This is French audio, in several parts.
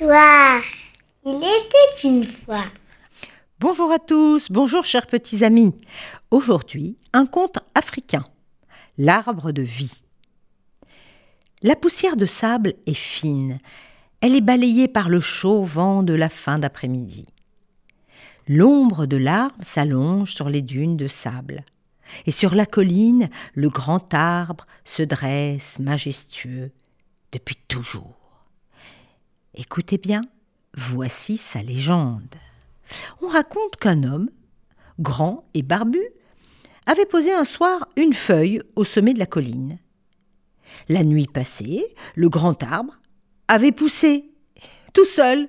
Il était une fois. Bonjour à tous, bonjour chers petits amis. Aujourd'hui, un conte africain, l'arbre de vie. La poussière de sable est fine, elle est balayée par le chaud vent de la fin d'après-midi. L'ombre de l'arbre s'allonge sur les dunes de sable, et sur la colline, le grand arbre se dresse majestueux depuis toujours. Écoutez bien, voici sa légende. On raconte qu'un homme, grand et barbu, avait posé un soir une feuille au sommet de la colline. La nuit passée, le grand arbre avait poussé, tout seul,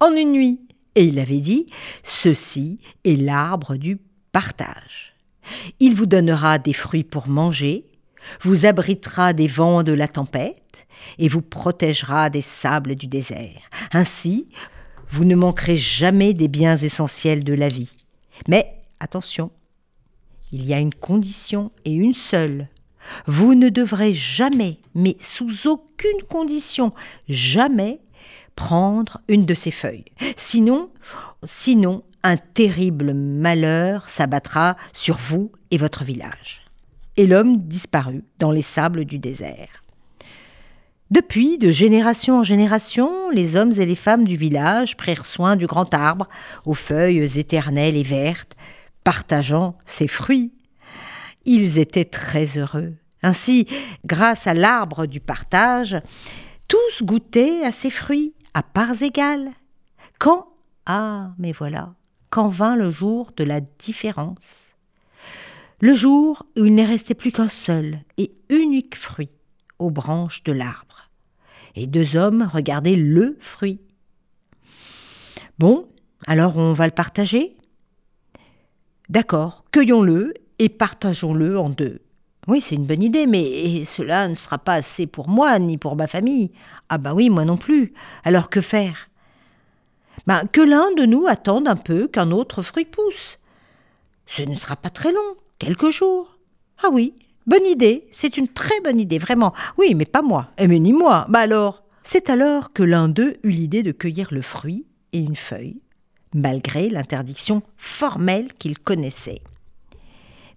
en une nuit, et il avait dit Ceci est l'arbre du partage. Il vous donnera des fruits pour manger, vous abritera des vents de la tempête, et vous protégera des sables du désert. Ainsi, vous ne manquerez jamais des biens essentiels de la vie. Mais attention, il y a une condition et une seule. Vous ne devrez jamais, mais sous aucune condition, jamais prendre une de ces feuilles. Sinon, sinon, un terrible malheur s'abattra sur vous et votre village. Et l'homme disparut dans les sables du désert. Depuis, de génération en génération, les hommes et les femmes du village prirent soin du grand arbre, aux feuilles éternelles et vertes, partageant ses fruits. Ils étaient très heureux. Ainsi, grâce à l'arbre du partage, tous goûtaient à ses fruits à parts égales. Quand Ah, mais voilà, quand vint le jour de la différence. Le jour où il n'est resté plus qu'un seul et unique fruit aux branches de l'arbre. Et deux hommes regardaient le fruit. Bon, alors on va le partager? D'accord, cueillons-le et partageons-le en deux. Oui, c'est une bonne idée, mais cela ne sera pas assez pour moi ni pour ma famille. Ah bah oui, moi non plus. Alors que faire? Ben, Que l'un de nous attende un peu qu'un autre fruit pousse. Ce ne sera pas très long, quelques jours. Ah oui, bonne idée, c'est une très bonne idée, vraiment. Oui, mais pas moi. Eh, mais ni moi. Bah alors? C'est alors que l'un d'eux eut l'idée de cueillir le fruit et une feuille, malgré l'interdiction formelle qu'il connaissait.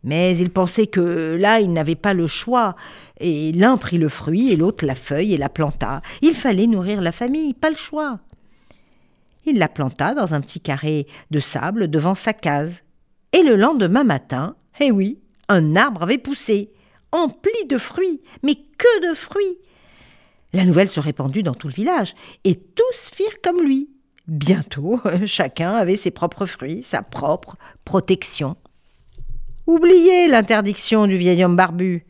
Mais il pensait que là, il n'avait pas le choix, et l'un prit le fruit et l'autre la feuille et la planta. Il fallait nourrir la famille, pas le choix. Il la planta dans un petit carré de sable devant sa case. Et le lendemain matin, eh oui, un arbre avait poussé, empli de fruits, mais que de fruits. La nouvelle se répandit dans tout le village, et tous firent comme lui. Bientôt, chacun avait ses propres fruits, sa propre protection. Oubliez l'interdiction du vieil homme barbu.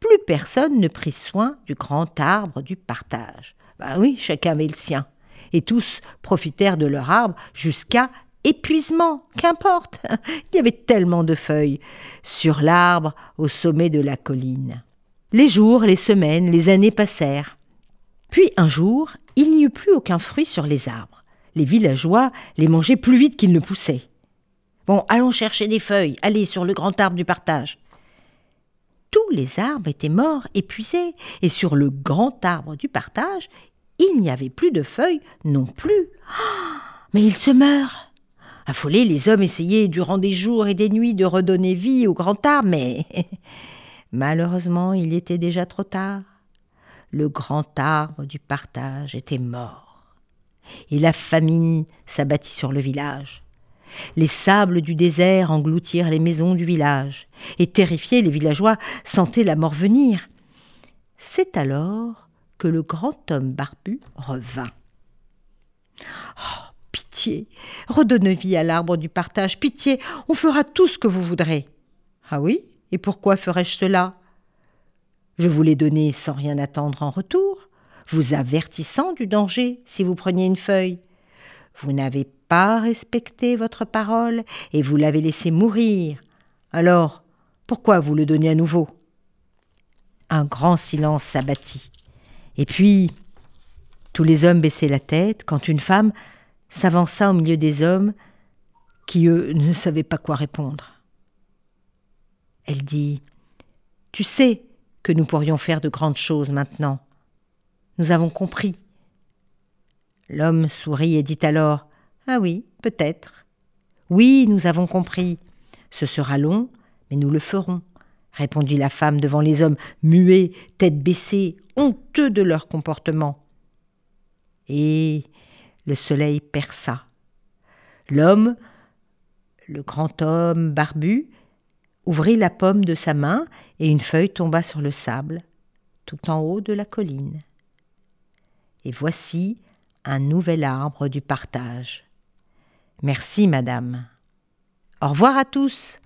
Plus personne ne prit soin du grand arbre du partage. Ben oui, chacun avait le sien. Et tous profitèrent de leur arbre jusqu'à épuisement, qu'importe. Il y avait tellement de feuilles sur l'arbre au sommet de la colline. Les jours, les semaines, les années passèrent. Puis un jour, il n'y eut plus aucun fruit sur les arbres. Les villageois les mangeaient plus vite qu'ils ne poussaient. Bon, allons chercher des feuilles, allez sur le grand arbre du partage. Tous les arbres étaient morts, épuisés, et sur le grand arbre du partage, il n'y avait plus de feuilles non plus. Mais il se meurt. Affolés, les hommes essayaient durant des jours et des nuits de redonner vie au grand arbre, mais malheureusement, il était déjà trop tard. Le grand arbre du partage était mort. Et la famine s'abattit sur le village. Les sables du désert engloutirent les maisons du village, et terrifiés, les villageois sentaient la mort venir. C'est alors que le grand homme barbu revint. Pitié, redonne vie à l'arbre du partage, pitié, on fera tout ce que vous voudrez. Ah oui, et pourquoi ferais-je cela? Je vous l'ai donné sans rien attendre en retour, vous avertissant du danger si vous preniez une feuille. Vous n'avez pas respecté votre parole et vous l'avez laissé mourir. Alors, pourquoi vous le donnez à nouveau? Un grand silence s'abattit. Et puis, tous les hommes baissaient la tête quand une femme s'avança au milieu des hommes qui, eux, ne savaient pas quoi répondre. Elle dit Tu sais que nous pourrions faire de grandes choses maintenant. Nous avons compris. L'homme sourit et dit alors Ah oui, peut-être. Oui, nous avons compris. Ce sera long, mais nous le ferons, répondit la femme devant les hommes, muets, tête baissée, honteux de leur comportement. Et le soleil perça. L'homme, le grand homme barbu, ouvrit la paume de sa main et une feuille tomba sur le sable, tout en haut de la colline. Et voici un nouvel arbre du partage. Merci, madame. Au revoir à tous.